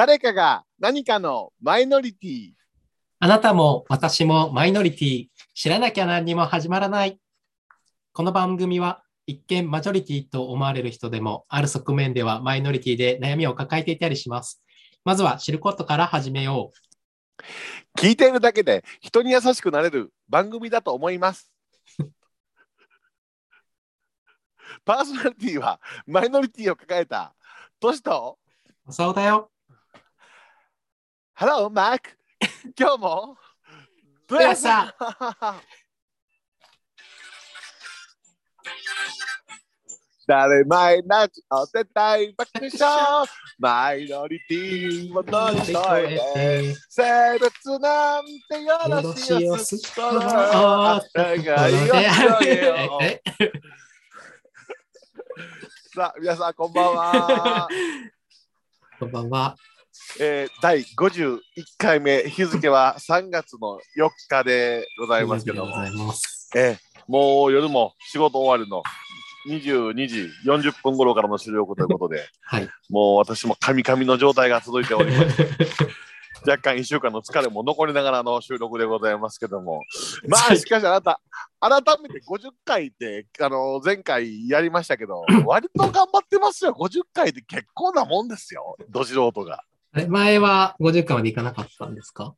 誰かが何かのマイノリティ。あなたも私もマイノリティ。知らなきゃ何にも始まらない。この番組は一見マジョリティと思われる人でも、ある側面ではマイノリティで悩みを抱えていたりします。まずは知ることから始めよう。聞いているだけで人に優しくなれる番組だと思います。パーソナリティはマイノリティを抱えたトシとそうだよ。ハローマーク今日もどうやさ誰前なちお手伝い爆笑マイノリティを乗り越えて性別なんてよろしいよすそのあたがいよさあ皆さんこんばんは、こんばんは。えー、第51回目日付は3月の4日でございますけども。えーもう夜も仕事終わりの22時40分頃からの収録ということで はい。もう私もカミカミの状態が続いております。若干1週間の疲れも残りながらの収録でございますけども。まあしかしあなた改めて50回ってあの前回やりましたけど割と頑張ってますよ。50回って結構なもんですよ。ど素人が前は50回までいかなかったんですか？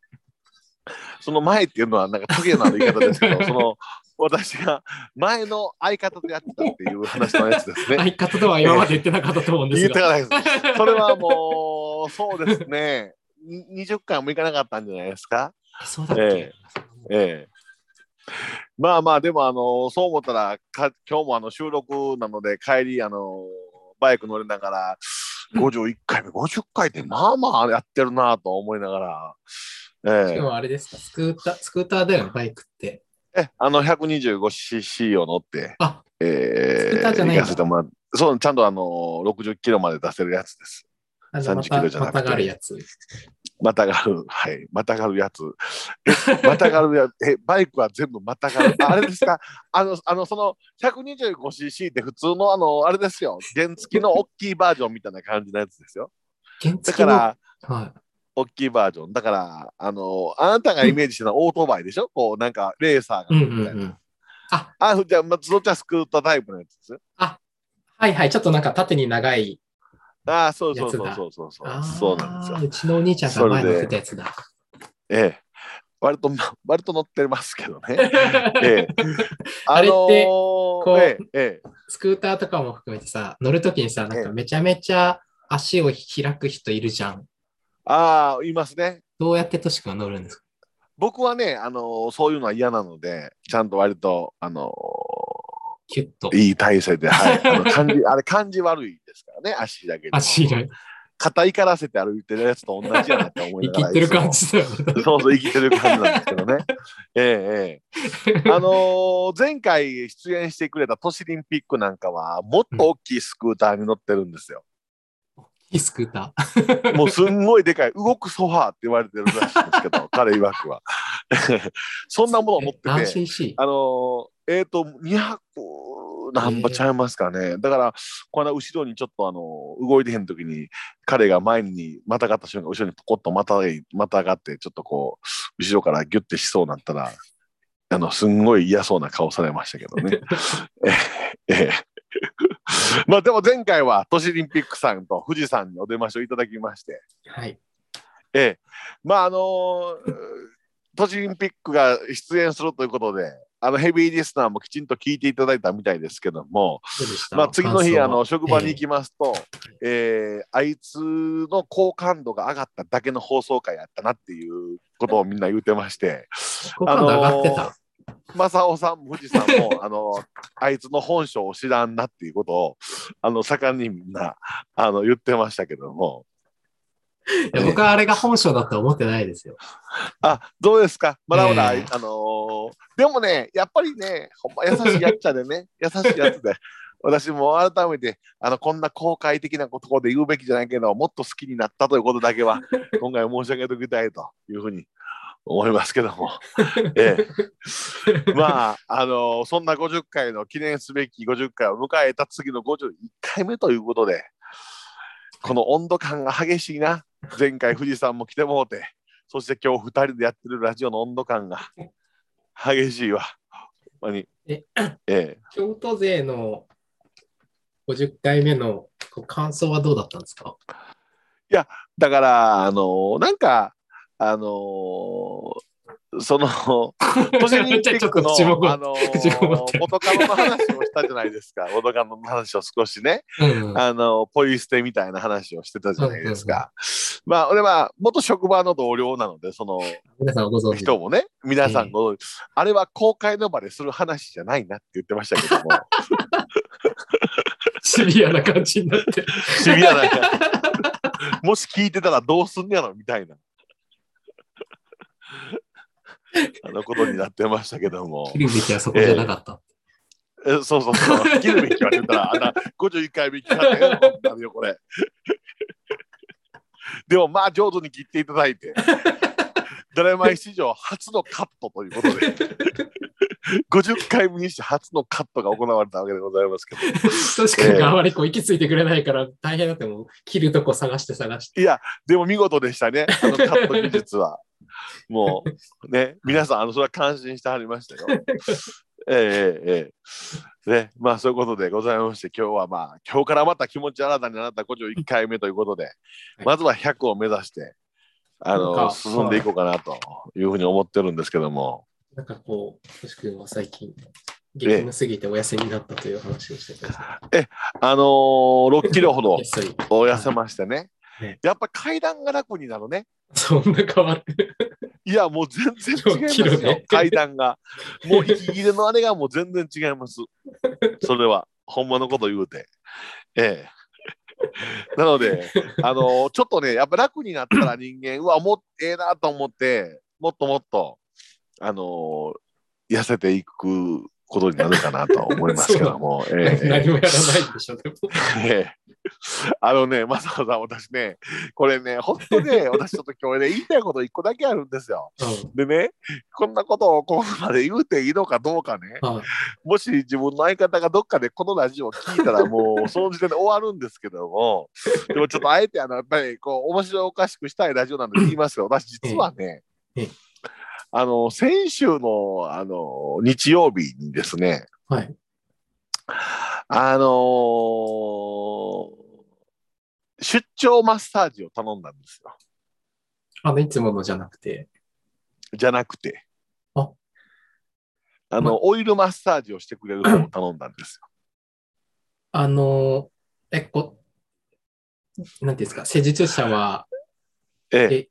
その前っていうのはなんかトゲのある言い方ですけど その私が前の相方とやってたっていう話のやつですね相方とは今まで言ってなかったと思うんですが。言いたかないです。それはもう、そうですね。に20回もいかなかったんじゃないですか？そうだっけ、えええ。まあまあ、でも、あの、そう思ったら、か今日もあの収録なので、帰り、あの、バイク乗りながら、51回目、50回ってまあまあやってるなと思いながら、えしかもあれですか、スクーター、スクーターだよね、バイクって。ええあの 125cc を乗って、あ、えスクーターじゃないんだ行かせてもらってそう、ちゃんとあの60キロまで出せるやつです。あじゃあま30キロじゃなくてたまたがるやつ。またがる、はい、またがるやつ。えまたがるやつ、え、バイクは全部またがる。ああれですか？あの、あの、その 125cc って普通の、あの、あれですよ。原付の大きいバージョンみたいな感じのやつですよ。原だから、はい。大きいバージョン。だから、あの、あなたがイメージしてるのはオートバイでしょ？こう、なんか、レーサーが。あ、あ、じゃあ、まそっちはスクータータイプのやつですよ。はいはい、ちょっとなんか縦に長い。ああ、そうそうそうそうそうそうそうなんですよ。うちのお兄ちゃんが前乗ってたやつだ。ええ。割と、割と乗ってますけどね。ええ。あれってあのーこうええ、ええ。スクーターとかも含めてさ、乗るときにさ、なんかめちゃめちゃ足を開く人いるじゃん。ああ、いますね。どうやってとしくは乗るんですか？僕はね、あのーそういうのは嫌なので、ちゃんと割と、あのキュッとー。いい体勢で、はい。あの感じ、あれ感じ悪いですからね、足だけで。足が肩怒らせて歩いてるやつと同じやなって思いながら。生きってる感じだよね。も。そうそう、生きてる感じなんですけどね。ええ、ええ。あのー前回出演してくれた都市リンピックなんかは、もっと大きいスクーターに乗ってるんですよ。いいスクーター。もうすんごいでかい、動くソファーって言われてるらしいんですけど、彼曰くは。そんなものを持って何て?あのーえっ、と、200何歩ちゃいますかね。だから、この後ろにちょっと、あのー動いてへん時に、彼が前にまたがった瞬間、後ろにポコッとまたがまたがって、ちょっとこう、後ろからギュッてしそうになったら、あの、すんごい嫌そうな顔されましたけどね。えええ まあでも前回は都市リンピックさんと富士山にお出ましをいただきまして、はい。ええ、まああのー都市リンピックが出演するということで、あのヘビーリスナーもきちんと聞いていただいたみたいですけども、まあ、次の日あの職場に行ききますと、えーあいつの好感度が上がっただけの放送回やったなっていうことをみんな言うてまして、好感度上がってた。正雄さんも富士山もあのあいつの本性を知らんなっていうことをあの盛んにみんなあの言ってましたけども。いや僕はあれが本性だと思ってないですよ。あ、どうですか？まだまだ、ええあのーでもね、やっぱりね、ほんま優しいやっちゃでね、優しいやつで、私も改めて、あの、こんな公開的なことで言うべきじゃないけど、もっと好きになったということだけは、今回申し上げておきたいというふうに思いますけども。ええ、まあ、あのーそんな50回の記念すべき50回を迎えた次の51回目ということで、この温度感が激しいな。前回富士山も来てもうて、そして今日2人でやってるラジオの温度感が激しいわ。ほんまに。ええ京都勢の50回目の感想はどうだったんですか？だから、あのなんか、あのその、都市オリンピックの、あの カノの話をしたじゃないですか。元カノの話を少しね、うん。あの、ポイ捨てみたいな話をしてたじゃないですか。まあ、俺は元職場の同僚なので、その皆さんご存知人もね、皆さんご存知、あれは公開の場でする話じゃないなって言ってましたけども、シビアな感じになって。シビアな、もし聞いてたらどうすんやろみたいな。あのことになってましたけども。切るべきはそこじゃなかった。えそうそうそう、切るべきは言ったら、あんな51回目切ったらよなるよ、これ。でも、まあ、上手に切っていただいて、ドラマイ史上初のカットということで、50回目にして初のカットが行われたわけでございますけど、確かにあまりこう行き着いてくれないから大変だってもう切るとこ探して探して。いや、でも見事でしたね、あのカット技術は。もう、ね、皆さん、あのそれは感心してはりましたよ。ええええええ。ね、まあそういうことでございまして、今日はまあ、今日からまた気持ち新たになった51回目ということで、まずは100を目指して、あの、進んでいこうかなというふうに思ってるんですけども、なんかこう、とし君は最近、激務すぎてお休みになったという話をしてたんですあのー、6キロほど けど、ひっそり痩せましてねね、やっぱ階段が楽になるね。そんな変わる。いや、もう全然違います6キロよ、ね階段が。もう息切れのあれがもう全然違います。それは、ほんまのこと言うて。ええ。なので、あのちょっとね、やっぱ楽になったら人間、うわ、もっええなと思って、もっともっと、あの痩せていくことになるかなと思いますけど も。ええ何もやらないでしょ、でも。ええあのね、まさかさん、私ね、これね、本当ね、私ちょっと今日ね、言いたいこと一個だけあるんですよ。うんでね、こんなことをここまで言うていいのかどうかね、はいもし自分の相方がどっかでこのラジオを聞いたら、もうその時点で終わるんですけども、でもちょっとあえてあの、やっぱりこう、面白おかしくしたいラジオなんで言いますよ。私、実はねええ、あの、先週の、あの、日曜日にですね、はい。あのー出張マッサージを頼んだんですよ。あの、いつものじゃなくて？じゃなくて。ああの、まオイルマッサージをしてくれる方を頼んだんですよ。あの、え、こ、なんていうんですか、施術者はええ、ね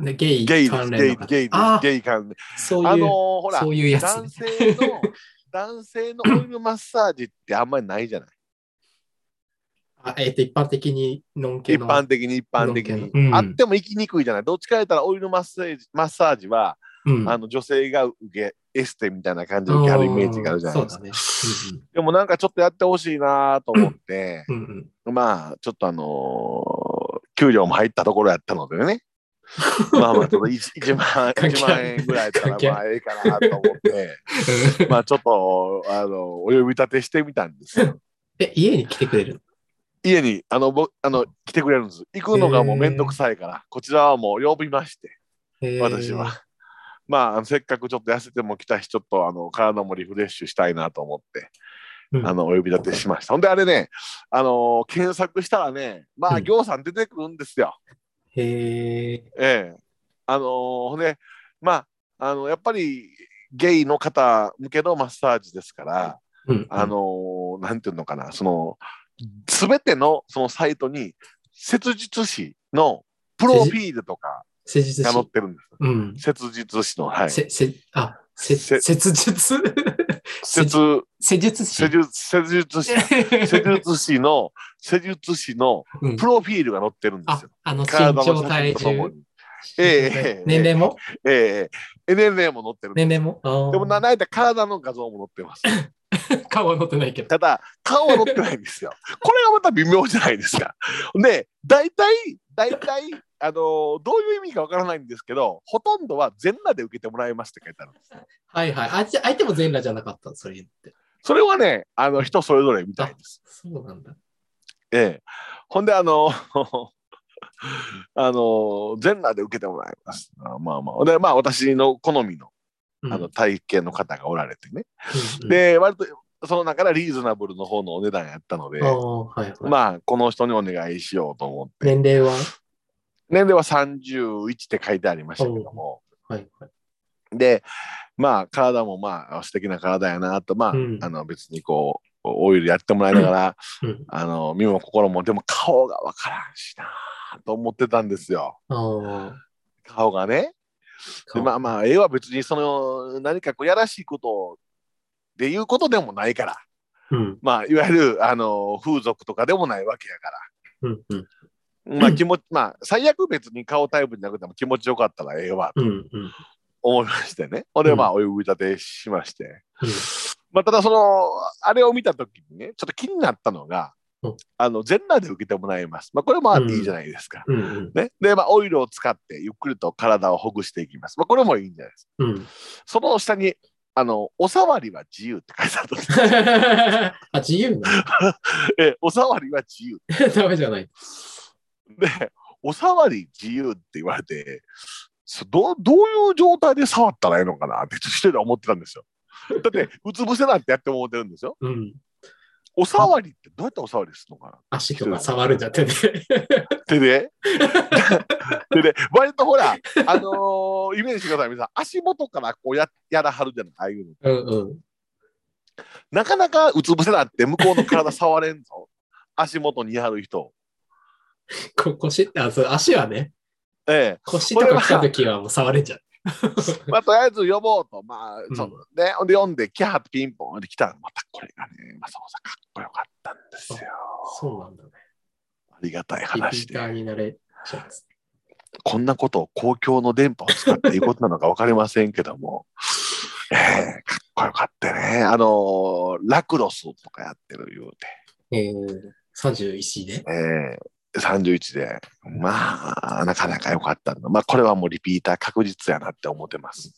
ゲイゲイ関連の、方ゲイですあ、ゲイ関連。そういう、あのーほら、そういうやつね男性の、男性のオイルマッサージってあんまりないじゃない？あえっと、一般的にノン系一の。般的に、一般的に。うんあっても行きにくいじゃない？どっちか言ったらオイルマッサージマッサージは、うんあの女性が受け、エステみたいな感じで受けはるイメージがあるじゃないですか。そうだね。でもなんかちょっとやってほしいなと思って、うんうんうんまあ、ちょっとあのー給料も入ったところやったのでね。まあまあ、ちょっと 1, 万関係1万円ぐらいやったらまあええかなと思って、まあちょっと、あの、お呼び立てしてみたんですよ。え、家に来てくれる家に、あの、ぼあの来てくれるんです。行くのがもうめんどくさいから、こちらはもう呼びまして、の私は。。まあせっかくちょっと痩せても来たし、ちょっとあの体もリフレッシュしたいなと思って、うんあの、お呼び立てしました。ほんで、あれね、あの検索したらね、まあ、うんぎょうさん出てくるんですよ。へえ。ええ。あのほんで、まあ、あの、やっぱり、ゲイの方向けのマッサージですから、うんあのなんていうのかな、その、すべてのそのサイトに、切実師のプロフィールとかが載っ師。てるんです。うん。切実師の、はい。せ、せ、あ、切実切、施術師？施術、施術師、施術師の、施術師のうんプロフィールが載ってるんであすよ。、あの、身長、写体重。ええええ年齢も？ええええ、年齢も載ってる年齢も？でもな、なんやったら体の画像も載ってます。顔は載ってないけど。ただ、顔は載ってないんですよ。これがまた微妙じゃないですか。で、大体、大体、あのどういう意味かわからないんですけど、ほとんどは全裸で受けてもらいますって書いてあるんです。はいはい。相手も全裸じゃなかった、それ言って。それはね、あの人それぞれみたいです。そうなんだ。ええ。ほんで、あの あの、全裸で受けてもらいます。あまあまあ。で、まあ私の好みのうんあの体型の方がおられてね。うんで、割とその中からリーズナブルの方のお値段やったのではいはい。まあこの人にお願いしようと思って。年齢は？年齢は31って書いてありましたけども。はいはい。で、まあ体もまあ素敵な体やなと、まあ、うんあの別にこう、オイルやってもらいながら、うん。あの身も心もでも顔がわからんしなと思ってたんですよ。あ顔がね。まあまあ、絵は別にその何かこうやらしいことでいうことでもないから、うん。まあ、いわゆるあの風俗とかでもないわけやかうん。うん。ら、まあ気持ち、まあ最悪別に顔タイプじゃなくても気持ちよかったらええわと。思いましてね。ほんでまあお呼び立てしまして。うんまあただその、あれを見たときにね、ちょっと気になったのが、うんあの全裸で受けてもらいます。まあこれもあっていいじゃないですか。うん。うん。ね、で、まあ、オイルを使ってゆっくりと体をほぐしていきます。まあ、これもいいんじゃないですか。うん。その下に、あの、おさわりは自由って書いてあった。あ、自由な。え、おさわりは自由。ダメじゃない。で、おさわり自由って言われて、そどうどういう状態で触ったらいいのかなって一人で思ってたんですよ。だって、うつ伏せなんてやって思ってるんですよ。うん。おさわりってどうやっておさわりするのかな足とか触るんだってね。手ででで、割とほら、あのーイメージしてください、皆さん。足元からこうややらはるじゃない、ああいうの。うんうん。なかなかうつ伏せなって向こうの体触れんぞ。足元にやる人。こ腰、あ、そう、足はね、ええ。腰とか来た時はもう触れちゃう。まあ、とりあえず呼ぼうと、まあ、うんそうね、ほんで読んで、キャーピンポンで来たら、またこれがね、まあ、そうさ、かっこよかったんですよ。そうなんだね。ありがたいリピ話ーターで。になれちゃうんです。こんなことを公共の電波を使っていうことなのか分かりませんけども、ええかっこよかったね。あのーラクロスとかやってる言うて。えー、31で。えー、31で、まあ、なかなか良かったの。まあ、これはもうリピーター確実やなって思ってます。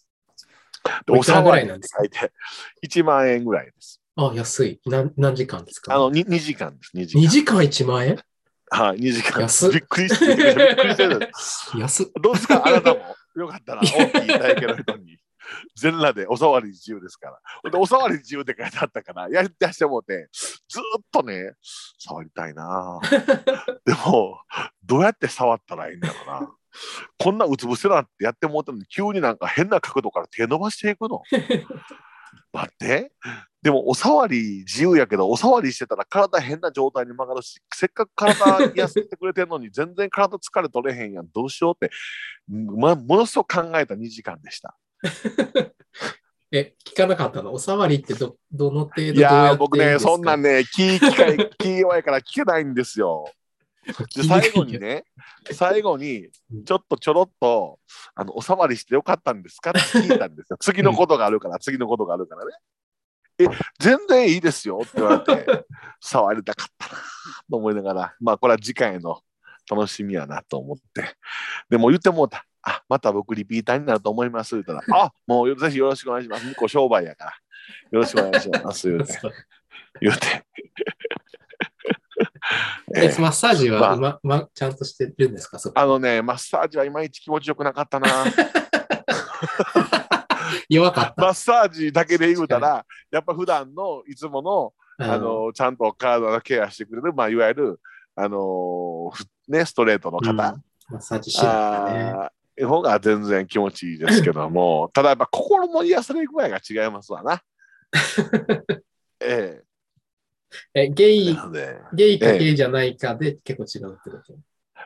でおいくらぐらいなんですか？お騒ぎって書いて1万円ぐらいです。あ、安い。何何時間ですか？あの 2, 2時間です、2時間。2時間1万円？はい、2時間。安っびっくりして、びっくりしてる。安っ。どうですか、あなたも。よかったら、大きい体型の人に。全裸でおさわり自由ですから。でおさわり自由って書いてあったから、やり出してもうて、ずーっとね、触りたいなぁ でも、どうやって触ったらいいんだろうな。こんなうつ伏せなんてやってもうてるのに、急になんか変な角度から手伸ばしていくの。待って。でも、おさわり自由やけど、おさわりしてたら体変な状態に曲がるし、せっかく体痩せてくれてるのに、全然体疲れ取れへんやん、どうしようって、ま、ものすごく考えた2時間でした。え、聞かなかったの？おさわりってど、どの程度いや僕ね、そんなんね、気機会、気弱いから聞けないんですよ。で最後にね、最後にうん、ちょっとちょろっと、あの、おさわりしてよかったんですかって聞いたんですよ。次のことがあるから、次のことがあるからね。え、全然いいですよって言われて、触りたかったなと思いながら、まあ、これは次回の楽しみやなと思って。でも言ってもうた。あ、また僕リピーターになると思います。言ったら、あ、もうぜひよろしくお願いします。向こう商売やから。よろしくお願いします。言うて。言うて。ええ、ーマッサージは、ままま、ちゃんとしてるんですか？あのね、マッサージはいまいち気持ちよくなかったな。弱かった。マッサージだけで言うたら、やっぱ普段のいつもの、あの、ちゃんと体のケアしてくれる、まあ、いわゆる、あのふね、ストレートの方、うん。マッサージしなね。方が全然気持ちいいですけども、ただやっぱ心の癒され具合が違いますわな。ええ、ゲえイな、のでゲイかゲイじゃないかで結構違うってこと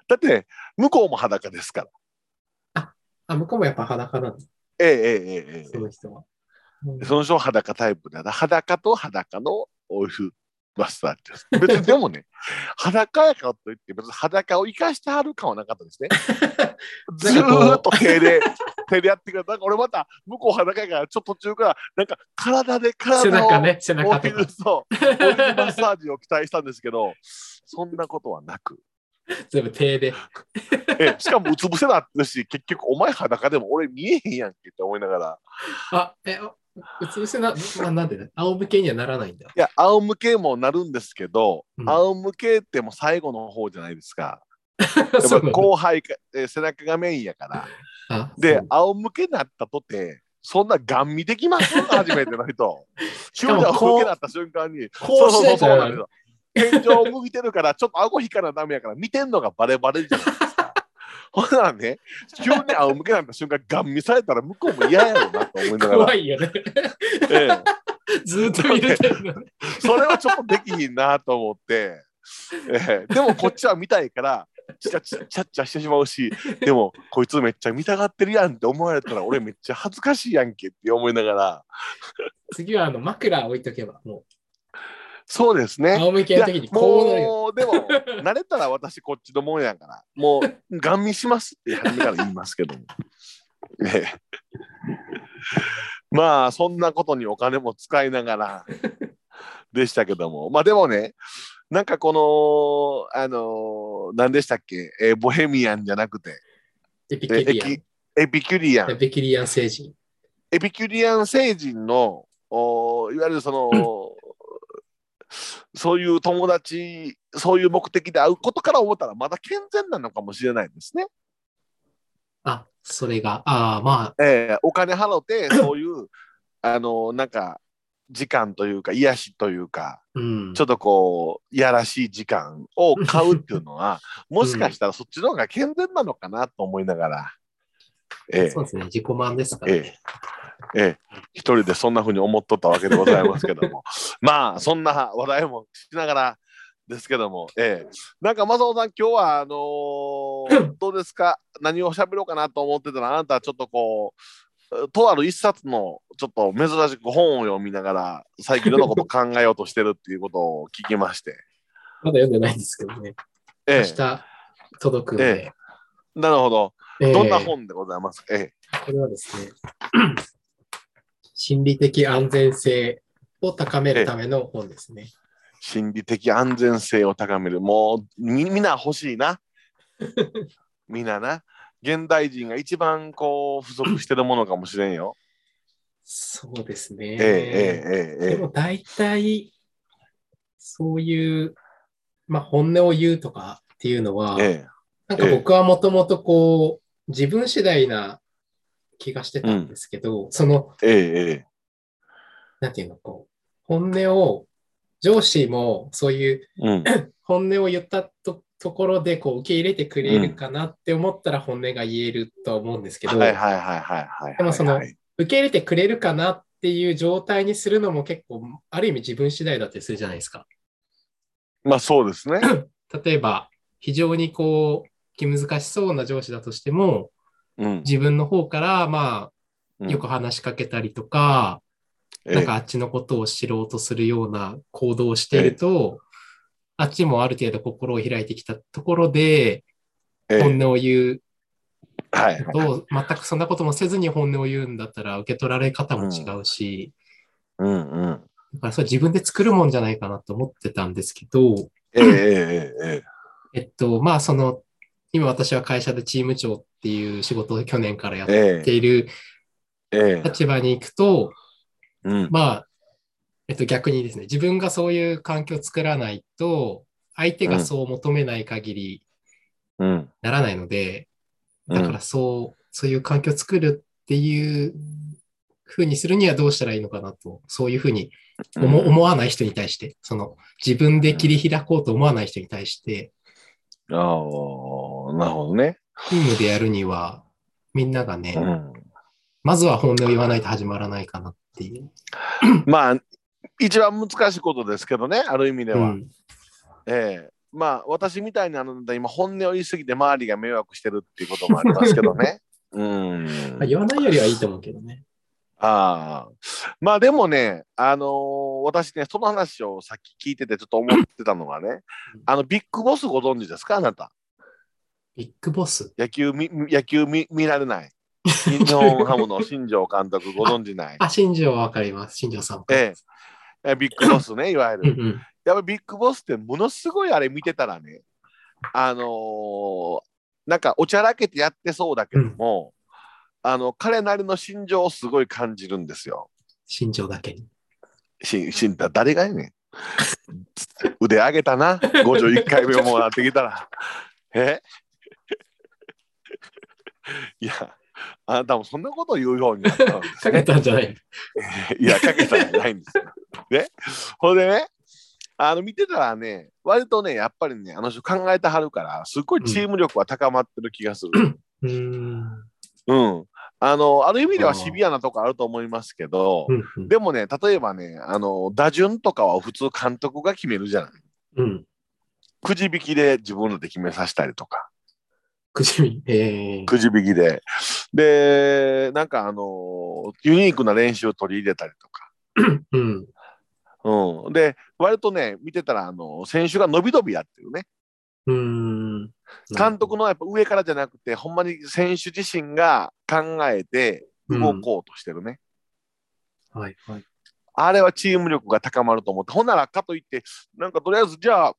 だって、向こうも裸ですから。あ、向こうもやっぱ裸なんです、えええええええその人は。その人は裸タイプだな。裸と裸のオイルマッサージです。別にでも ね、裸やからといって、別に裸を生かしてはる感はなかったですね。ずーっと手で、手でやってくれた。なんか俺また向こう裸やから、ちょっと途中から、なんか体で背体を中ね、背オ中と。そうマッサージを期待したんですけど、そんなことはなく。全部手で。えしかもうつ伏せなってるし、結局お前裸でも俺見えへんやんけって思いながら。あ、え、あうつ伏せな、ななんでね、仰向けにはならないんだ。いや、仰向けもなるんですけど、うん仰向けってもう最後の方じゃないですか。やっぱ後輩か、えー背中がメインやから。あでそう、仰向けになったとて、そんなガン見できます？初めての人。急に仰向けになった瞬間に、こうしないとそうなんですよ 天井を向いてるから、ちょっと顎引かなダメやから、見てんのがバレバレじゃないですか。ほんならね、急に仰向けになった瞬間、ガン見されたら向こうも嫌やろうなと思いながら。怖、いよね。ええ。ずーっと見れてるのね。それはちょっとできひんなと思って、ええ。でもこっちは見たいから、ちゃちゃちゃっちゃしてしまうし、でもこいつめっちゃ見たがってるやんって思われたら、俺めっちゃ恥ずかしいやんけって思いながら、次はあの枕置いとけば、もう、そうですね。仰向けの時にこうなるよ。もうでも慣れたら私こっちのもんやから もうガン見しますって初めから言いますけども、え え まあそんなことにお金も使いながらでしたけどもまあでもねなんかこのあの何でしたっけ、えーボヘミアンじゃなくてエピキえュリアン。エピキュリアンエピキュリアン星人。エピキュリアン星人のおいわゆるその、そういう友達そういう目的で会うことから思ったらまだ健全なのかもしれないですね。あ、それが、ああ、まえーお金払ってそういうあのなんか時間というか癒しというかあ、うんちょ。っとこういやらしい時間を買うっていうのはもしかしたらそっちの方が健全なのかなと思いながら。ええそうですね、自己満ですからね。ええ、一人でそんな風に思っとったわけでございますけども。まあそんな話題もしながらですけども、ええ、なんか正雄さん今日はあのーどうですか？何を喋ろうかなと思ってたらあなたはちょっとこうとある一冊のちょっと珍しく本を読みながら最近いろんなことを考えようとしてるっていうことを聞きまして、まだ読んでないんですけどね。ええ、明日届くんで。なるほど。ええ。どんな本でございますか、え。これはですね、心理的安全性を高めるための本ですね。心理的安全性を高める。もうみみんな欲しいな。みんなな。現代人が一番こう不足してるものかもしれんよ。そうですね。えええええええでも大体、そういう、まあ、本音を言うとかっていうのは、ええなんか僕はもともとこう、自分次第な気がしてたんですけど、その、ええええなんていうの、こう、本音を、上司もそういううん 本音を言ったとところでこう受け入れてくれるかなって思ったら本音が言えるとは思うんですけど、はいはいはいはいはいはい。でもそのはい受け入れてくれるかなっていう状態にするのも結構、ある意味自分次第だったりするじゃないですか。まあそうですね。例えば、非常にこう、気難しそうな上司だとしても、うん。自分の方から、まあ、うんよく話しかけたりとか、ええなんかあっちのことを知ろうとするような行動をしていると、あっちもある程度心を開いてきたところで、ええ本音を言うはいはい。と、全くそんなこともせずに本音を言うんだったら受け取られ方も違うし、うんうん。だからそれ自分で作るもんじゃないかなと思ってたんですけど、ええっと、まあその、今私は会社でチーム長っていう仕事を去年からやっええているええ立場に行くと、うん。まあ、えっと逆にですね、自分がそういう環境を作らないと、相手がそう求めない限りうん。ならないので、うんだからそう、そういう環境を作るっていうふうにするにはどうしたらいいのかなと、そういうふうに思,、思わない人に対して、その自分で切り開こうと思わない人に対して、ああ、なるほどね。チームでやるには、みんながね、うん。まずは本音を言わないと始まらないかなっていう。まあ、一番難しいことですけどね、ある意味では。うんええまあ、私みたいなので、今、本音を言い過ぎて周りが迷惑してるっていうこともありますけどね。うん。まあ言わないよりはいいと思うけどね。ああ。まあ、でもね、あのー私ね、その話をさっき聞いててちょっと思ってたのがね、あの、ビッグボスご存知ですかあなた？ビッグボス。野球み、野球見見られない。日本ハムの新庄監督 ご存知ない？あ、新庄はわかります。新庄さんわかりえます。ええビッグボスね、いわゆる。うんうん。やっぱりビッグボスってものすごいあれ見てたらね、あのーなんかおちゃらけてやってそうだけども、あの彼なりの心情をすごい感じるんですよ。新庄だけに。ししんだ誰がやねん。腕上げたな、51回目もなってきたら。え？いや、あなたもそんなことを言うようになったんですかけね。たんじゃない いや、かけたんじゃないんですよ。ね。ほんでね、あの見てたらね、割とね、やっぱりね、あの人考えてはるから、すっごいチーム力は高まってる気がする。うーん。うん。あの、ある意味ではシビアなとこあると思いますけど、うんうんでもね、例えばね、あの、打順とかは普通監督が決めるじゃない。うん。くじ引きで自分らで決めさせたりとか、くじみ。えーくじ引きで。で、なんかあの、ユニークな練習を取り入れたりとか。うん。うん。で、割とね、見てたら、あの、選手が伸び伸びやってるね。うーん。監督のやっぱ上からじゃなくて、ほんまに選手自身が考えて動こうとしてるね。はいはい。あれはチーム力が高まると思って、ほんならかといって、なんかとりあえずじゃあ、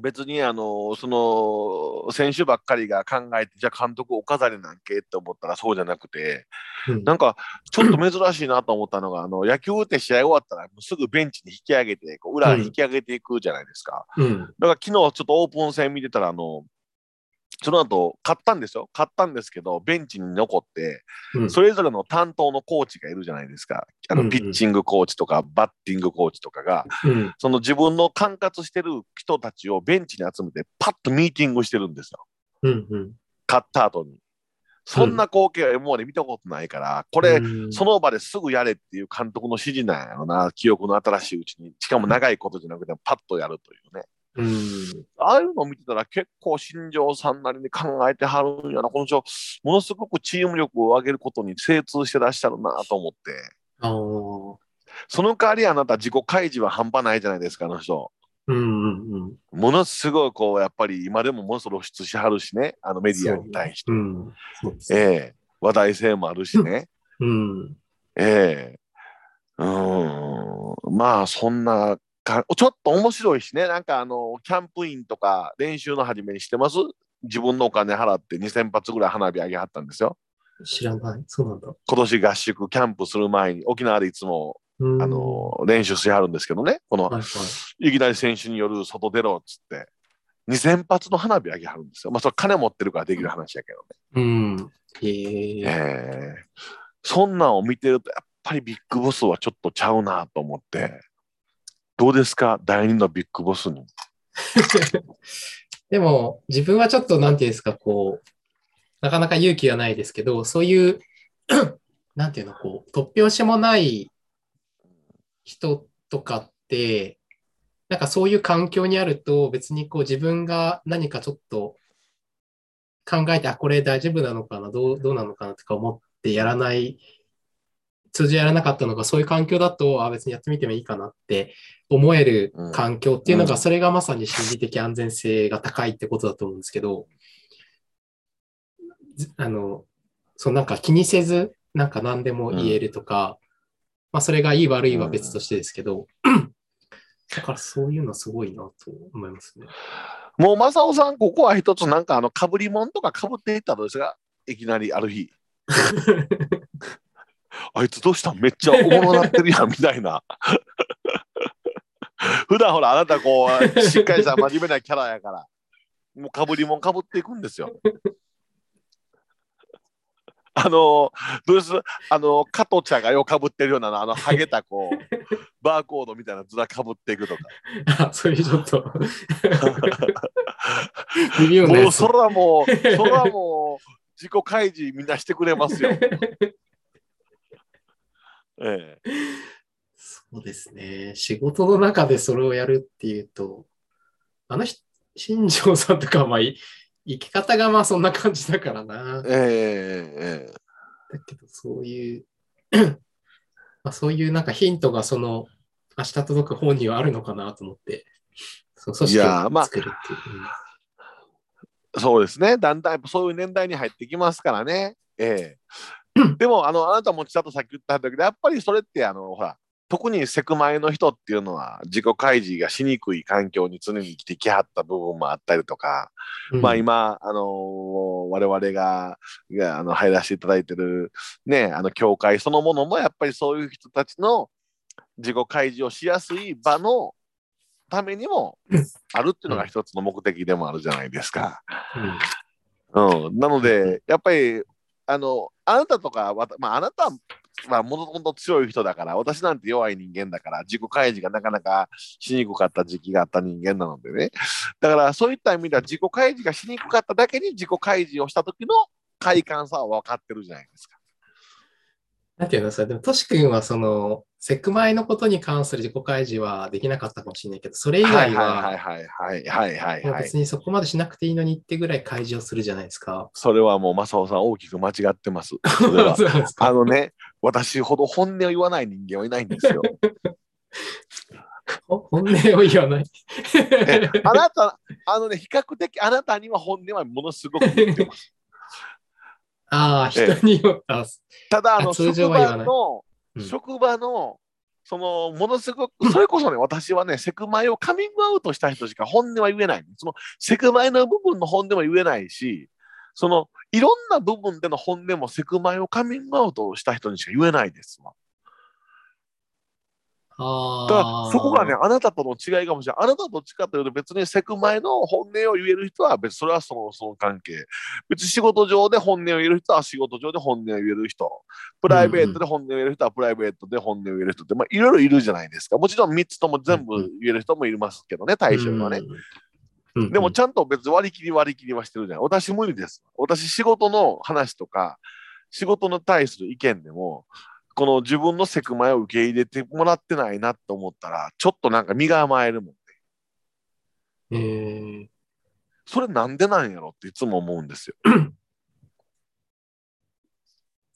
別にあのその選手ばっかりが考えて、じゃあ監督お飾りなんけって思ったらそうじゃなくて、うんなんかちょっと珍しいなと思ったのが、あの野球って試合終わったらもうすぐベンチに引き上げて、こう裏に引き上げていくじゃないですか。うん。だから昨日ちょっとオープン戦見てたら、あのその後勝ったんですよ。勝ったんですけど、ベンチに残って、うん。それぞれの担当のコーチがいるじゃないですか。あうんうんのピッチングコーチとか、バッティングコーチとかが、うん。その自分の管轄してる人たちをベンチに集めて、パッとミーティングしてるんですよ。うん。うん。勝った後に。そんな光景は今まで見たことないから、これ、うんその場ですぐやれっていう監督の指示なんやろな、記憶の新しいうちに。しかも長いことじゃなくて、パッとやるというね。うん。ああいうのを見てたら結構新庄さんなりに考えてはるんやな。この人、ものすごくチーム力を上げることに精通してらっしゃるなと思って。その代わりあなた自己開示は半端ないじゃないですか、あの人。うんうんうん。ものすごいこう、やっぱり今でもものすごく露出しはるしね、あのメディアに対して。うん。ええ話題性もあるしね。うん。ええうーん。まあ、そんなか、ちょっと面白いしね、なんかあの、キャンプインとか練習の始めにしてます？自分のお金払って2000発ぐらい花火上げはったんですよ。知らない。そうなんだ。今年合宿、キャンプする前に、沖縄でいつも、うんあ、の、練習しはるんですけどね、このはいはい。いきなり選手による外出ろっつって、2000発の花火上げはるんですよ。まあ、それ金持ってるからできる話やけどね。うん。ええええそんなんを見てると、やっぱりビッグボスはちょっとちゃうなと思って、どうですか、第二のビッグボスに。でも、自分はちょっと、なんていうんですか、こう、なかなか勇気がないですけど、そういう、なんていうの、こう、突拍子もない人とかって、なんかそういう環境にあると、別にこう自分が何かちょっと考えて、あ、これ大丈夫なのかな、どうどうなのかな？とか思ってやらない、通常やらなかったのが、そういう環境だと、あ、別にやってみてもいいかなって思える環境っていうのが、うん。それがまさに心理的安全性が高いってことだと思うんですけど、ずあの、そうなんか気にせず、なんか何でも言えるとか、まあそれがいい悪いは別としてですけど、だからそういうのすごいなと思いますね。もう正雄さん、ここは一つなんかあのかぶり物とかかぶっていったのですが、いきなりある日、あいつどうしたん？めっちゃおもろなってるやんみたいな。普段ほらあなたこうしっかりした真面目なキャラやからもうかぶりもんかぶっていくんですよ。あのどうですあの加藤茶がようかぶってるようなあのハゲたこうバーコードみたいな面かぶっていくとかあそういうちょっともうそれはもうそれはもう自己開示みんなしてくれますよ。ええそうですね。仕事の中でそれをやるっていうと、あの人、新庄さんとかはまあい生き方がまあそんな感じだからな。だえええけどそういう、まあ、そういうなんかヒントがその明日届く方にはあるのかなと思って、そう組織を作るっていう。えそうですね。だんだんやっぱそういう年代に入ってきますからね。ええ でもあのあなたもちらっとさっき言ったんだけどやっぱりそれってあのほら特にセクマイの人っていうのは自己開示がしにくい環境に常に生きてきはった部分もあったりとか、うん。まあ今、あのー我々ががあの入らせていただいてる、ね、あの教会そのものもやっぱりそういう人たちの自己開示をしやすい場のためにもあるっていうのが一つの目的でもあるじゃないですか。うん。うん、なので、やっぱりあのあなたとか、まあ、あなたはもともと強い人だから私なんて弱い人間だから自己開示がなかなかしにくかった時期があった人間なのでねだからそういった意味では自己開示がしにくかっただけに自己開示をした時の快感さは分かってるじゃないですか。なんていうのさ、でも、トシ君はその、セクマイのことに関する自己開示はできなかったかもしれないけど、それ以外はいはいは、はいはいはいはい別にそこまでしなくていいのにってぐらい開示をするじゃないですか。それはもう正雄さん大きく間違ってます。そすかあのね私ほど本音を言わない人間はいないんですよ。ほ 本音を言わない。えあなた、あのね、比較的あなたには本音はものすごく言ってます。ああ、人によっ。ただ、あの、あ通職常は言わない職場の、その、ものすごく、それこそね、私はね、セクマイをカミングアウトした人しか本音は言えない。その、セクマイの部分の本音も言えないし、その、いろんな部分での本音もセクマイをカミングアウトした人にしか言えないですわ。あだからあ。そこがね、あなたとの違いかもしれない。あなたとどっちかというと、別にセクマイの本音を言える人は、別それはそのその関係。別に仕事上で本音を言える人は仕事上で本音を言える人。プライベートで本音を言える人はプライベートで本音を言える人って、まあ、いろいろいるじゃないですか。もちろん3つとも全部言える人もいますけどね、対象はね。うん。でもちゃんと別に割り切り割り切りはしてるじゃない。私無理です。私仕事の話とか、仕事に対する意見でも、この自分のセクマイを受け入れてもらってないなと思ったら、ちょっとなんか身構えるもんね。えーそれなんでなんやろっていつも思うんですよ。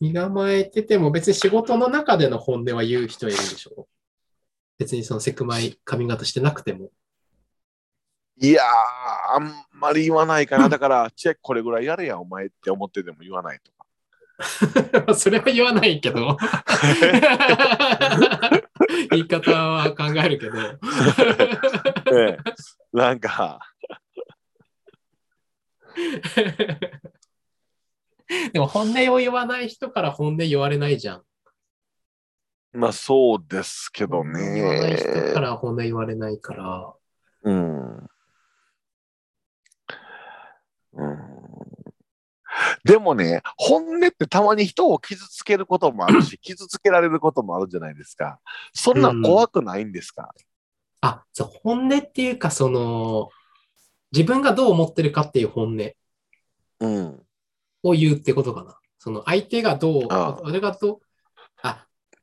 身構えてても別に仕事の中での本音は言う人いるでしょ別にそのセクマイカミングアウトしてなくても。いやー、あんまり言わないかな。だから、チェックこれぐらいやれや、お前って思ってでも言わないとか。それは言わないけど。言い方は考えるけど。ええなんか、でも本音を言わない人から本音言われないじゃん。まあそうですけど言わない人かね。ら本音言われないから。うん。うんでもね、本音ってたまに人を傷つけることもあるし、傷つけられることもあるじゃないですか。そんなん怖くないんですか、あ、そう、本音っていうか、その、自分がどう思ってるかっていう本音うん。を言うってことかな。その相手がどう、ああ俺がどう、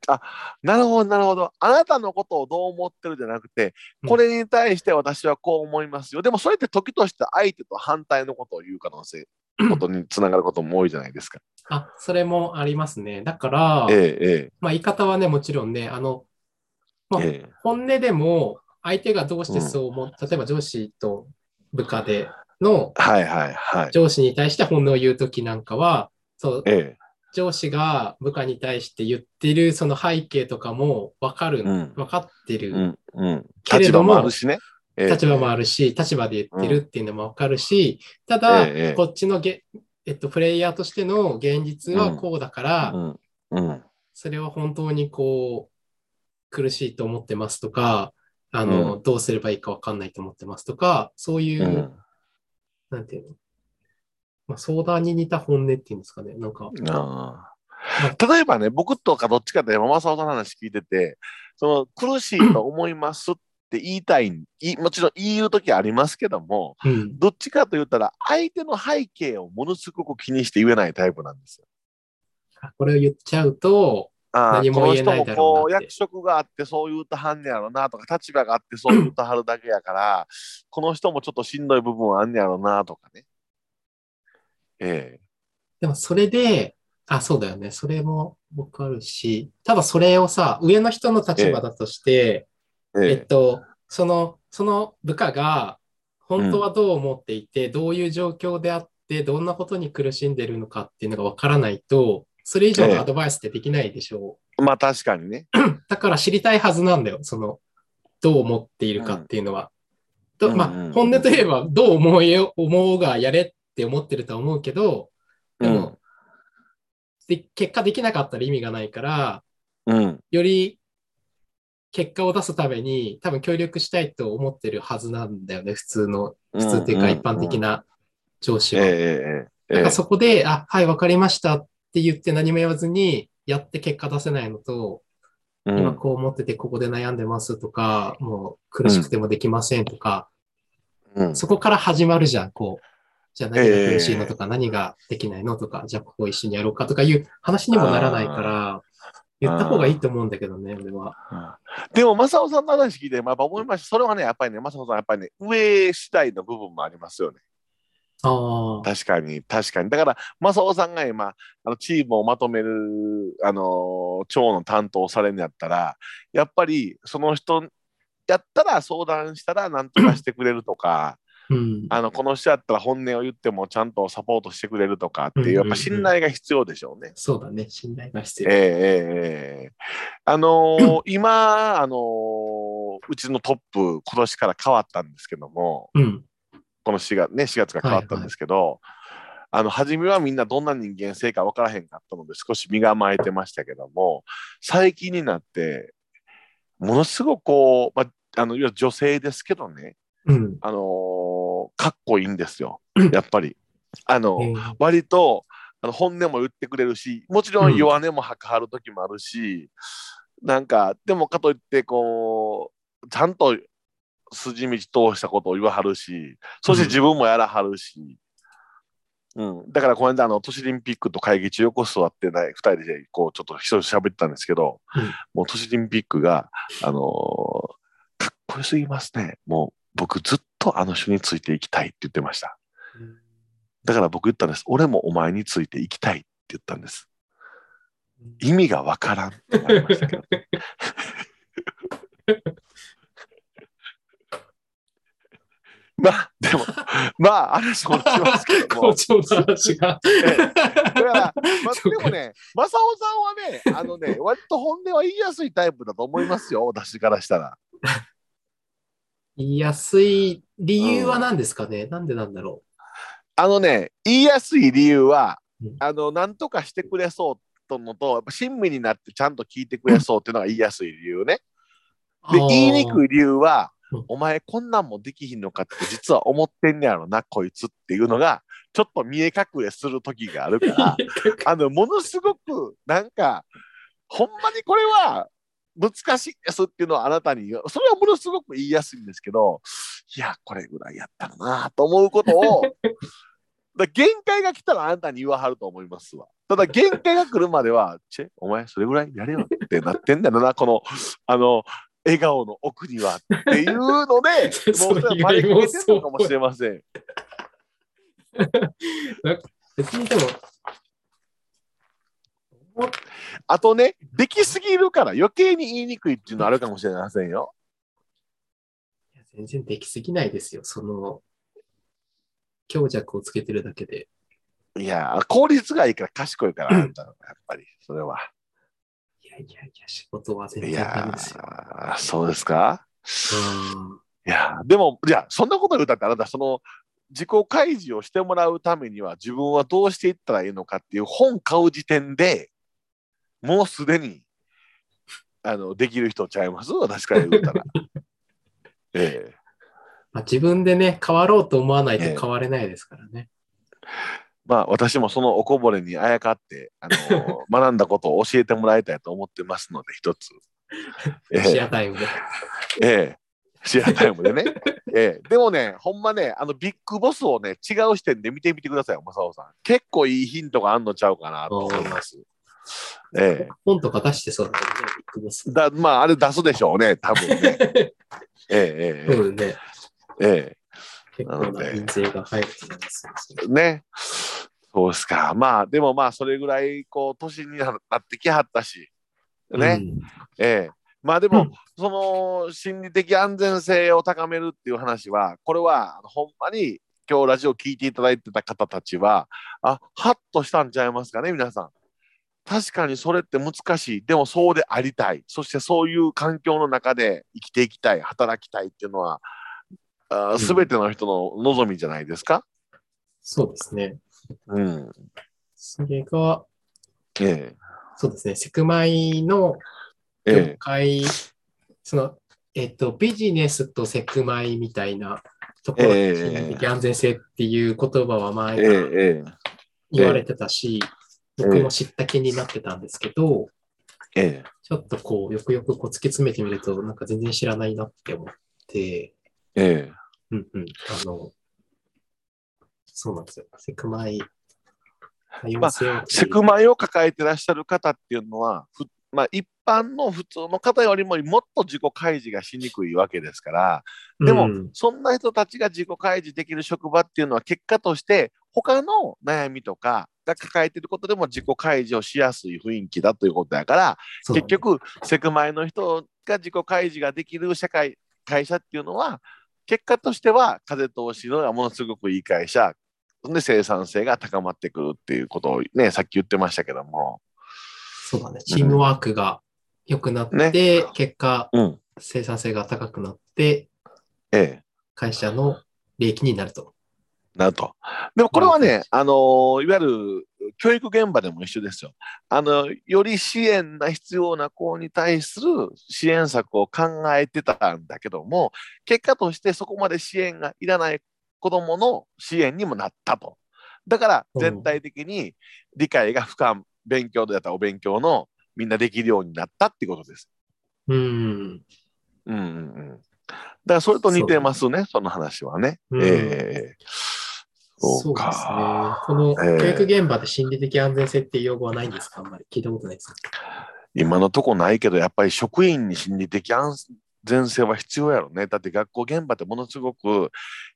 あ、なるほど、なるほど。あなたのことをどう思ってるじゃなくて、うんこれに対して私はこう思いますよ。でもそれって時として相手と反対のことを言う可能性、ことにつながることも多いじゃないですか。あ、それもありますね。だから、ええ、まあ言い方はね、もちろんね、あの、まあええ、ええ。本音でも相手がどうしてそう思う、例えば上司と部下でのはいはいはい。上司に対して本音を言うときなんかは、そう、ええ、上司が部下に対して言ってるその背景とかも分かる、うん分かってる、うん、うん。けれども立場もあるしね。ええ立場もあるし、立場で言ってるっていうのも分かるし、ただ、ええこっちのげ、えっと、プレイヤーとしての現実はこうだから。それは本当にこう、苦しいと思ってますとか、あの、うどうすればいいか分かんないと思ってますとか、そういう、うん。なんていうの、まあ、相談に似た本音っていうんですかね。なんか、例えばね、僕とかどっちかってママさんの話聞いてて、その苦しいと思いますって言いたい、いもちろん言うときありますけども、うん。どっちかと言ったら相手の背景をものすごく気にして言えないタイプなんですよ。あこれを言っちゃうと、何も言えないだろうなってこの人もこう役職があってそう言うとはんねやろなとか立場があってそう言うとはるだけやからこの人もちょっとしんどい部分はあんねやろなとかね。えでもそれで、あ、そうだよね。それも僕あるし、ただそれをさ、上の人の立場だとして、えええっと、その、その部下が本当はどう思っていて、どういう状況であって、どんなことに苦しんでるのかっていうのがわからないと、それ以上のアドバイスってできないでしょう。まあ確かにね。だから知りたいはずなんだよ。その、どう思っているかっていうのは。とまあうんうんうん、本音といえば、どう思えよ思うがやれって思ってるとは思うけど、でも、で結果できなかったら意味がないから、うん。より結果を出すために多分協力したいと思ってるはずなんだよね、普通の、普通っていうか一般的な上司は。ええええからそこで、あ、はい、わかりましたって言って何も言わずに、やって結果出せないのと、うん。今こう思っててここで悩んでますとか、もう苦しくてもできませんとか、うん。そこから始まるじゃん、こう。じゃあ何が苦しいのとか、何ができないのとか、じゃあここ一緒にやろうかとかいう話にもならないから、言った方がいいと思うんだけどね、俺は。でも、正雄さんの話聞いて、まあ、やっぱ思いました。それはね、やっぱりね、正雄さん、やっぱりね、上次第の部分もありますよね。ああ。確かに、確かに。だから、正雄さんが今、あのチームをまとめる、あのー、長の担当をされるんやったら、やっぱり、その人やったら相談したら何とかしてくれるとか、うん。あの、この人やったら本音を言ってもちゃんとサポートしてくれるとかっていう、やっぱ信頼が必要でしょうね。そうだね、信頼が必ええ要。ええええあのー 今、あのーうちのトップ、今年から変わったんですけども、うん。この4月、ね、4月が変わったんですけど、あの、初めはみんなどんな人間性か分からへんかったので、少し身構えてましたけども、最近になって、ものすごくこう、まあ、あの、いわゆる女性ですけどね、うん。あのーかっこいいんですよ、やっぱり。あの、えー割とあの本音も言ってくれるしもちろん弱音もはる時もあるし、なんかでもかといってこうちゃんと筋道通したことを言わはるしそして自分もやらはるし、うん。だからこの間あの都市オリンピックと会議中横座ってない2人でこうちょっと一人喋ってたんですけど、うん。もう都市オリンピックが、あのーかっこよすぎますね。もう僕ずっとあの人についていきたいって言ってました。だから僕言ったんです。俺もお前についていきたいって言ったんです。意味がわからんってなりましたけど。まあ、でも、まあ、話戻しますけど も。校長の話が。だから、まあ、でもね、正雄さんはね、あのね、割と本音は言いやすいタイプだと思いますよ、私からしたら。言いやすい理由は何ですかね、なんでなんだろあのね、言いやすい理由はうん、あの、なんとかしてくれそうとのと、やっぱ親身になってちゃんと聞いてくれそうっていうのが言いやすい理由ね。う。で、言いにくい理由はうん、お前こんなんもできひんのかって実は思ってんねやろな、こいつっていうのが、ちょっと見え隠れする時があるから、あの、ものすごく、なんか、ほんまにこれは難しいですっていうのはあなたに、それはものすごく言いやすいんですけど、いや、これぐらいやったらなと思うことを、だ限界が来たらあなたに言わはると思いますわ。ただ限界が来るまでは、チェ、お前それぐらいやれよってなってんだよな、この、あの、笑顔の奥にはっていうので、そもうそれは招き入れてるのかもしれません。別にでも、あとね、できすぎるから余計に言いにくいっていうのあるかもしれませんよ。いや全然できすぎないですよ。その、強弱をつけてるだけで。いや、効率がいいから賢いから、あんたやっぱり、それは。いやいやいや、仕事は全い然ダやメですよ。ー、そうですか？うんいや、でも、じゃあ、そんなこと言うたって、あなた、その、自己開示をしてもらうためには、自分はどうしていったらいいのかっていう本買う時点でもうすでに、あの、できる人ちゃいます？私から言うたら。ええまあ、自分でね、変わろうと思わないと変われないですからね。まあ、私もそのおこぼれにあやかって、あの 学んだことを教えてもらいたいと思ってますので、一つ。えシえアタイムで。ええシェアタイムでね。ええでもね、ほんまね、あのビッグボスをね、違う視点で見てみてください、正雄さん。結構いいヒントがあんのちゃうかなと思います。え本とか出してそうだけどね、ビッグボスえ。だまあ、あれ出すでしょうね、多分ね。ええええうんね。ええ結構な印税が入ると思いますよ。ね。そうですか。まあ、でもまあ、それぐらい、こう、年になってきはったし、ね。うんええまあでも、うんその心理的安全性を高めるっていう話は、これはほんまに今日ラジオ聞いていただいてた方たちは、あハッとしたんちゃいますかね、皆さん。確かにそれって難しい。でもそうでありたい。そしてそういう環境の中で生きていきたい、働きたいっていうのは、あすべての人の望みじゃないですか？そうですね。うん。それが、えそうですね、セクマイのええ業界その、えっと、ビジネスとセクマイみたいなところ的安全性っていう言葉は前ええからえ言われてたし、え僕も知った気になってたんですけど、ええ。ちょっとこう、よくよくこう突き詰めてみると、なんか全然知らないなって思って、ええ。うんうん、あの、そうなんですよ。セクマイ、多様性を、セクマイを抱えてらっしゃる方っていうのは、ふまあ、一般の普通の方よりももっと自己開示がしにくいわけですから、でも、うんそんな人たちが自己開示できる職場っていうのは結果として他の悩みとかが抱えていることでも自己開示をしやすい雰囲気だということやから、そう結局セクマイの人が自己開示ができる社会会社っていうのは結果としては風通しのがものすごくいい会社で生産性が高まってくるっていうことをねさっき言ってましたけども、そうだね。チームワークが良くなって、ね。結果、うん。生産性が高くなって、ええ、会社の利益になると。なると。でもこれはね、あのーいわゆる教育現場でも一緒ですよ。あのより支援が必要な子に対する支援策を考えてたんだけども、結果としてそこまで支援がいらない子どもの支援にもなったと。だからうん全体的に理解が深ん、勉強でやったらお勉強のみんなできるようになったってことです。うん。うんうんうん。だからそれと似てますね、その話はね。うんええそうか。ですね。このええ教育現場で心理的安全性っていう用語はないんですか？あんまり聞いたことないですか？今のとこないけど、やっぱり職員に心理的安全性は必要やろね。だって学校現場ってものすごく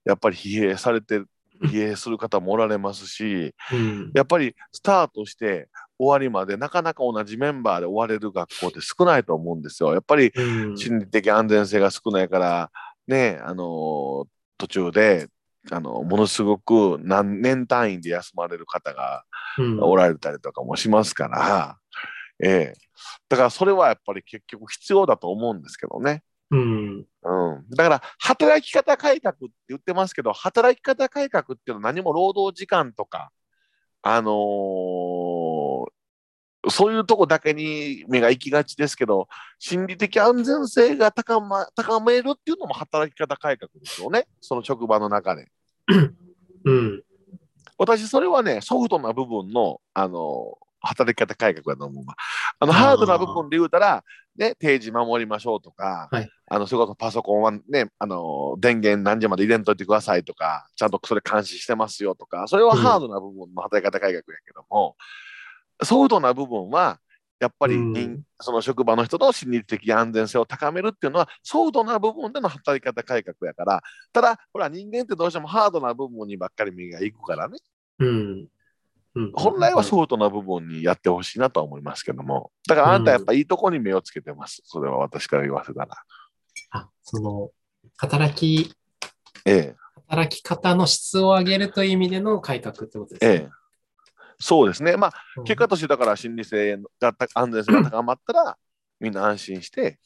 やっぱり疲弊されて、疲弊する方もおられますし、うん。やっぱりスタートして終わりまでなかなか同じメンバーで終われる学校って少ないと思うんですよ。やっぱりうん心理的安全性が少ないから、ね、あの途中で、あのものすごく何年単位で休まれる方がうんおられたりとかもしますから、ええ、だからそれはやっぱり結局必要だと思うんですけどね。うん。うん、だから働き方改革って言ってますけど働き方改革っていうのは何も労働時間とか、あのーそういうとこだけに目が行きがちですけど心理的安全性が高,、ま、高めるっていうのも働き方改革ですよねその職場の中で。うん。私それはねソフトな部分の、あの働き方改革だと思うわ。あのハードな部分で言うたら、ね、定時守りましょうとか、はい。あのそれこそパソコンは、ね、あの電源何時まで入れんといてくださいとかちゃんとそれ監視してますよとかそれはうん。ハードな部分の働き方改革やけども、ソフトな部分はやっぱり人、うん。その職場の人の心理的安全性を高めるっていうのはソフトな部分での働き方改革やから。ただほら人間ってどうしてもハードな部分にばっかり目がいくからね。うん。うん。本来はソフトな部分にやってほしいなとは思いますけども。だからあんたやっぱいいとこに目をつけてます。それは私から言わせたら。あ、その、働き、ええ。働き方の質を上げるという意味での改革ってことですね。ええそうですねまあうん結果としてだから心理性がた安全性が高まったらみんな安心して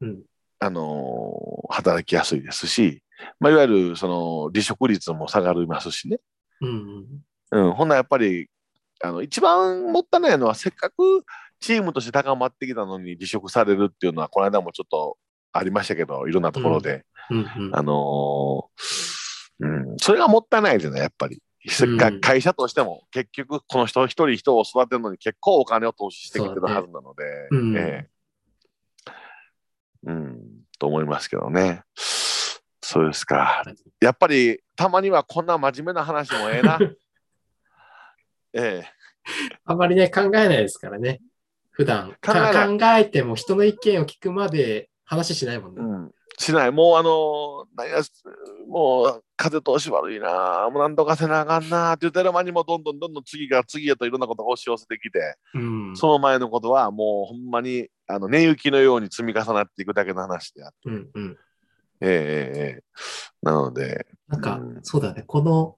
うん。あのー働きやすいですし、まあ、いわゆるその離職率も下がりますしね、うん。うん、ほんならやっぱりあの一番もったいないのはせっかくチームとして高まってきたのに離職されるっていうのはこの間もちょっとありましたけどいろんなところで、うん。うん。あのーうん、それがもったいないじゃないやっぱり。うんが会社としても結局この人一人人を育てるのに結構お金を投資してきてるはずなので、うんええうん、と思いますけどね。そうですか。やっぱりたまにはこんな真面目な話もええな。ええあんまりね、考えないですからね。普段。考え考えても人の意見を聞くまで話しないもんね。うん、しない。もうあの何やもう風通し悪いな、もうなんとかせなあかんなって言ってる間にもどんどんどんどん次から次へといろんなことが押し寄せてきて、うん。その前のことはもうほんまにあの値行きのように積み重なっていくだけの話であって、うんうん。ええええええなので、なんか、うんそうだね。この、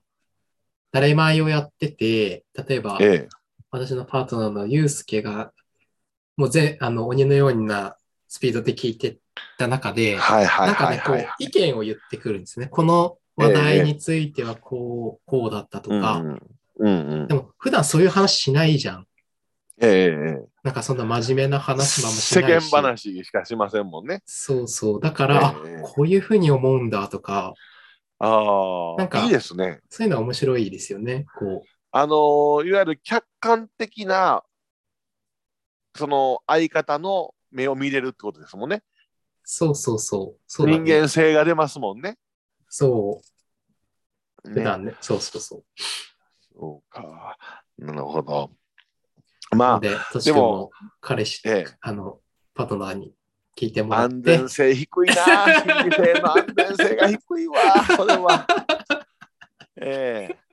誰前をやってて、例えば、ええ私のパートナーのユうスケが、もうぜ、あの、鬼のようなスピードで聞いてた中で、はいはいなんかね、こう意見を言ってくるんですね。この話題についてはこう、こうだったとか、でも普段そういう話しないじゃん。ええええなんかそんな真面目な話もあんまし世間ないし。話しかしませんもんね。そうそう。だから、あええこういうふうに思うんだとか、ああ、なんかいいですね。そういうのは面白いですよね。こあのーいわゆる客観的な、その相方の目を見れるってことですもんね。う、そうそうそう。そうだ人ね間性が出ますもんね。そう。普ね段ね。そうそうそう。そうか。なるほど。なまで、としくんも彼氏、ええ、あの、パートナーに聞いてもらっ安て全、性低いな。心理性の安全性が低いわ。それは。ええ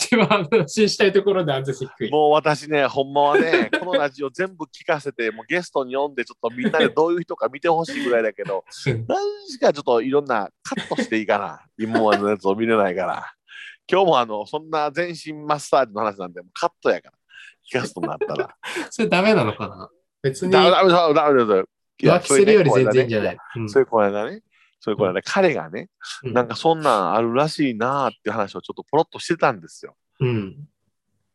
一番安心したいところで安全性低い。もう私ね、ほんまはね、このラジオ全部聞かせて、もうゲストに呼んで、ちょっとみんなでどういう人か見てほしいぐらいだけど、うん何しかちょっといろんなカットしていいかな。今までのやつを見れないから。今日もあの、そんな全身マッサージの話なんで、もうカットやから。聞かすとなったら。それダメなのかな？別にだめだめだダメだめ浮気するより全然いいんじゃない。うんそういう子やね。そういう子やね。彼がね、うん。なんかそんなんあるらしいなーって話をちょっとポロッとしてたんですよ。うん。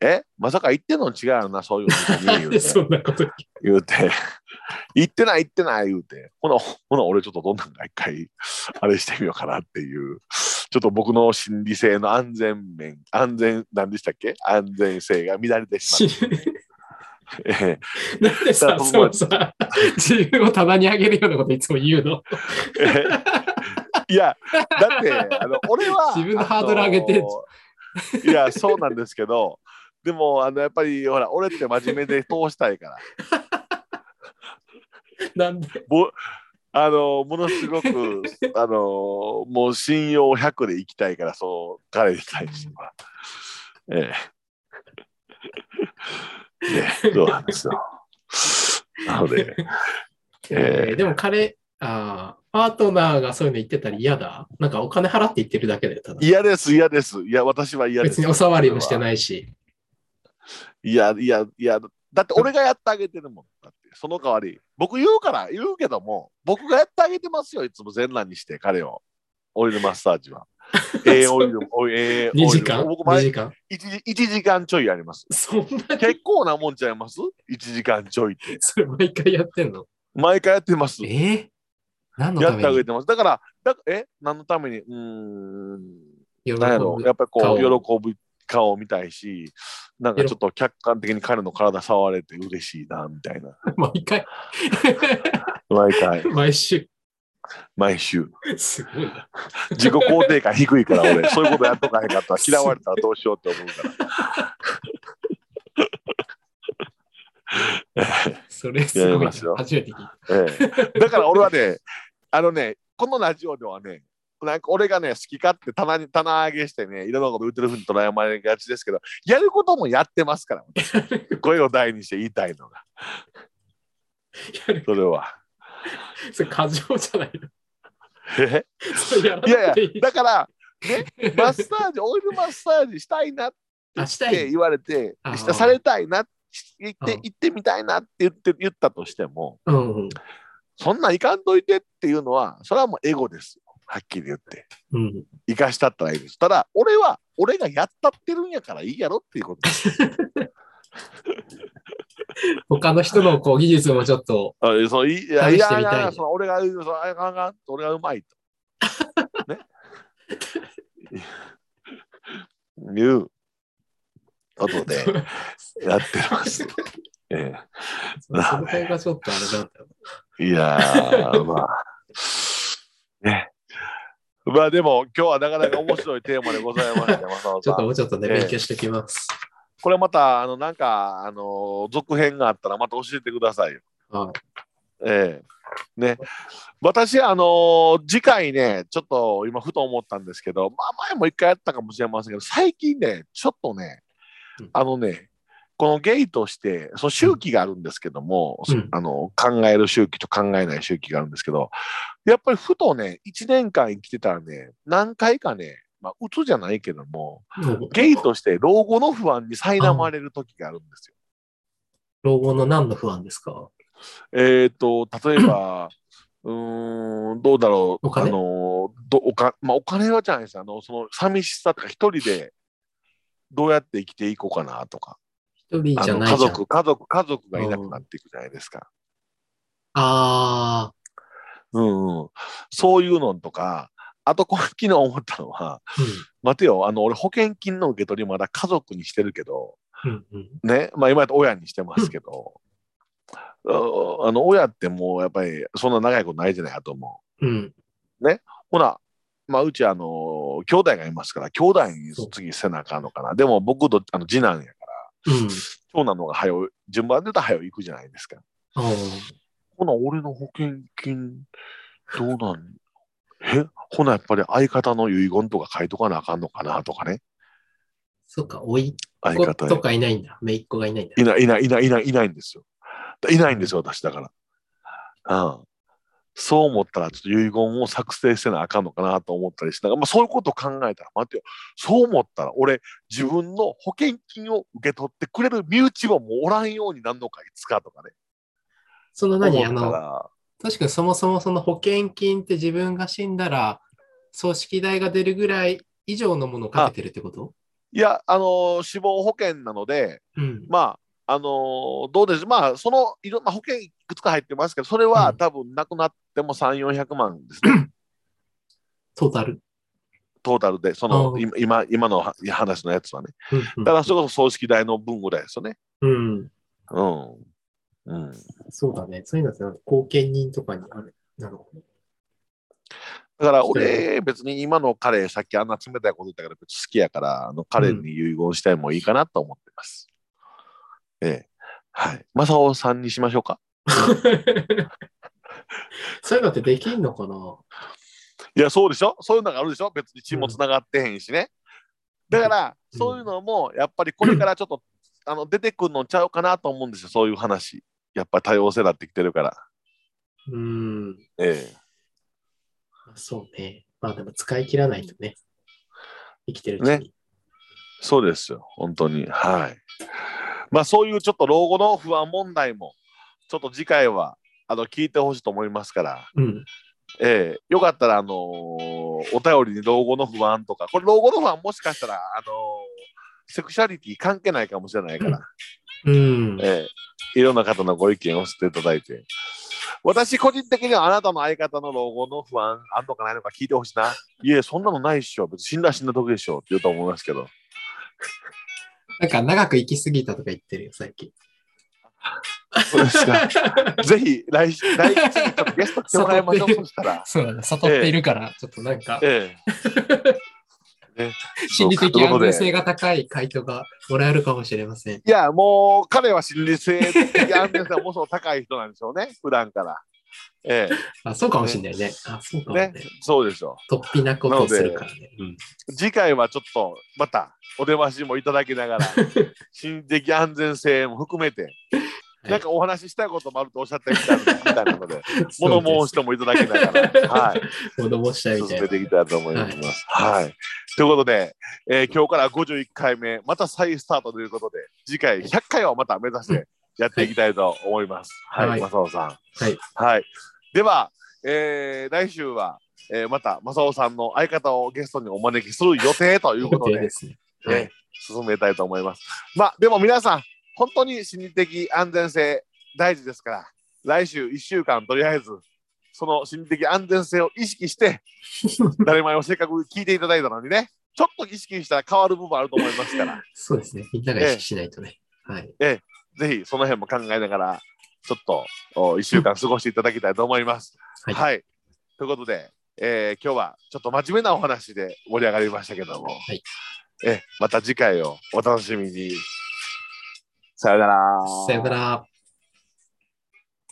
え？まさか言ってんの？違うよな、そういうのにな言うて。そんなこと言う。て、言ってない言ってない言うて、ほな、ほな俺ちょっとどんなんか一回、あれしてみようかなっていう、ちょっと僕の心理性の安全面、安全、何でしたっけ？安全性が乱れてしましって。えなんでさ、そうさ、自分を棚に上げるようなこといつも言うの？えいや、だって、あの 俺は。自分のハードル上げていや、そうなんですけど、でも、あのやっぱり、ほら、俺って真面目で通したいから。なんで？ぼあのものすごくあのもう信用100でいきたいからそう彼に対しては。ええ。ね、そうなんですよ。なので、ええーでも彼、あーパートナーがそういうの言ってたら嫌だ？なんかお金払って言ってるだけで、ただ。嫌です、嫌です。いや、私は嫌です。別にお触りもしてい。ないし。いや、いや、いや、だって俺がやってあげてるもん。だって、その代わり、僕言うから、言うけども、僕がやってあげてますよ、いつも全裸にして、彼を。オイルマッサージは。ええオイル、ええオイル2時間？僕 ?2 毎時間？1, 1時間ちょいやります。そんなに？結構なもんちゃいます ?1 時間ちょいって。それ毎回やってんの？毎回やってます。えー、何のやために？ってあげてます。だから、だえ？何のために？うーん、喜なんやろやっぱりこう、顔喜ぶ顔を見たいし、なんかちょっと客観的に彼の体触れて嬉しいな、みたいな。毎回 毎回、毎週。毎週。すごいな。自己肯定感低いから、俺、そういうことやっとかへんかったら嫌われたらどうしようって思うから。それすごいな。初めて聞いた。ええ、だから俺はね、あのね、このラジオではね、なんか俺がね、好き勝手棚に棚上げしてね、いろんなこと言ってるふうに捉えまれがちですけど、やることもやってますから、声を大にして言いたいのが、それは。それ過剰じゃないの？え？いやいやだから、ね、マッサージ、オイルマッサージしたいなっ。て言われてあ、したされたいなって言ってうん行ってみたいなって言って言ったとしても、うんうん。そんなんいかんといてっていうのは、それはもうエゴですよ。はっきり言って。うん、生かしたったらいいです。ただ、俺は、俺がやったってるんやからいいやろっていうことです。他の人のこう技術もちょっと、あそういいや試いやいやその俺がそのあかんあかん俺がうまいと。ね。いうことで やってます。えその辺がちょっとあれよ。え、いやー、まあ。ね。まあでも、今日はなかなか面白いテーマでございました、ちょっと。もうちょっとね、ええ勉強してきます。これまた、あの、なんか、あの、続編があったらまた教えてくださいよ。はいええね。私、あのー次回ね、ちょっと今、ふと思ったんですけど、まあ、前も一回やったかもしれませんけど、最近ね、ちょっとねうん、あのね、このゲイとして、その周期があるんですけども、うん。あの考える周期と考えない周期があるんですけど、やっぱりふとね、1年間生きてたらね、何回かね、まあ、うつじゃないけども、ゲイとして老後の不安に苛まれる時があるんですよ。老後の何の不安ですか？えっ、と、例えば、うーん、どうだろう、お金。あの、どおかまあ、お金はじゃないです。あの、その寂しさとか、一人でどうやって生きていこうかなとか、一人じゃない。家族、家族、家族がいなくなっていくじゃないですか。ああ、うんうん。そういうのとか、あと、昨日思ったのは、う待てよ、あの、俺保険金の受け取りまだ家族にしてるけど、ん。うんうん。ね、まあ今やと親にしてますけど、ああの、親ってもうやっぱりそんな長いことないじゃないかと思うん。う。ほな、まあうちあの、兄弟がいますから、兄弟に次せなあかんのかな。でも僕とあの次男やうん。長男の方が早う、順番で言ったら早う行くじゃないですか。ほな、俺の保険金、どうなん？え？ほな、やっぱり相方の遺言とか書いとかなあかんのかなとかね。そっか、おいっ子相方とかいないんだ。姪っ子がいないんだ。いない、いない、いない、いない、いないんですよ。いないんですよ、私だから。うん。そう思ったら、ちょっと遺言を作成せなあかんのかなと思ったりしながら、まあ、そういうことを考えたら、待ってよ、そう思ったら、俺、自分の保険金を受け取ってくれる身内はもうおらんようになるのか、いつかとかね。その何？あの、ら確かにそもそもその保険金って自分が死んだら、葬式代が出るぐらい以上のものをかけてるってこと？いや、あのー死亡保険なので、うん。まあ、あのーどうです、まあ、そのいろ、まあ、保険いくつか入ってますけど、それはうん多分なくなっても3、400万ですね。トータル。トータルで、そのうん今今今の話のやつはね。うんだからそれこそ葬式代の分ぐらいですよね。うん。うん。うん。そうだね。そういうのって後見人とかにある。なるほど。だから俺、別に今の彼、さっきあんな冷たいこと言ったから別に好きやから、あの彼に遺言したいもいいかなと思ってます。ええ。はい。正雄さんにしましょうか。そういうのってできんのかな？いや、そうでしょ？そういうのがあるでしょ？別に血もつながってへんしね。だから、うんそういうのも、やっぱりこれからちょっと、あの出てくるのちゃうかなと思うんですよ、そういう話。やっぱり多様性になってきてるから。うん。ええ。そうね。まあでも使い切らないとね。生きてるうちに。そうですよ、本当に。はい。まあ、そういうちょっと老後の不安問題も、ちょっと次回は、あの、聞いてほしいと思いますから、うん。ええよかったら、あのーお便りに老後の不安とか、これ老後の不安もしかしたら、あのーセクシャリティ関係ないかもしれないから、うん。ええいろんな方のご意見を捨てていただいて、私個人的にはあなたの相方の老後の不安あんのかないのか聞いてほしいな。いえ、そんなのないっしょ。別に死んだら死んだ時でしょって言うと思いますけど。なんか長く生きすぎたとか言ってるよ、最近。そうですか。ぜひ来週、来週ちょっとゲスト来てもらいましょう。そしたら。そうだね。悟っているから、ちょっとなんか、ええ。ね、心理的安全性が高い回答がもらえるかもしれません。いや、もう彼は心理性的安全性がものすごく高い人なんでしょうね、普段から。えあ、そうかもしれないね。あ、そうかもね。ねそうでしょ突飛なことをするからね。うんう。次回はちょっと、またお出ましもいただきながら、心理的安全性も含めて、なんかお話ししたいこともあるとおっしゃったみたいなので、物申してもいただきながら、はい。物申したいみたいな進めて。いきたいと思います。はい。ということで、えー今日から51回目、また再スタートということで、次回100回をまた目指してやっていきたいと思います。はい、はい正雄さん。はい。はい。では、えー来週は、えーまた正雄さんの相方をゲストにお招きする予定ということで、ですね。はえー進めたいと思います。まあ、でも皆さん、本当に心理的安全性大事ですから、来週1週間とりあえず、その心理的安全性を意識して、誰前をせっかく聞いていただいたのにね、ちょっと意識したら変わる部分あると思いますから、そうですね。みんなが意識しないとね。はい。ぜひその辺も考えながら、ちょっと1週間過ごしていただきたいと思います。はいはい。ということで、えー今日はちょっと真面目なお話で盛り上がりましたけども、はいえまた次回をお楽しみに。さよなら。さよなら。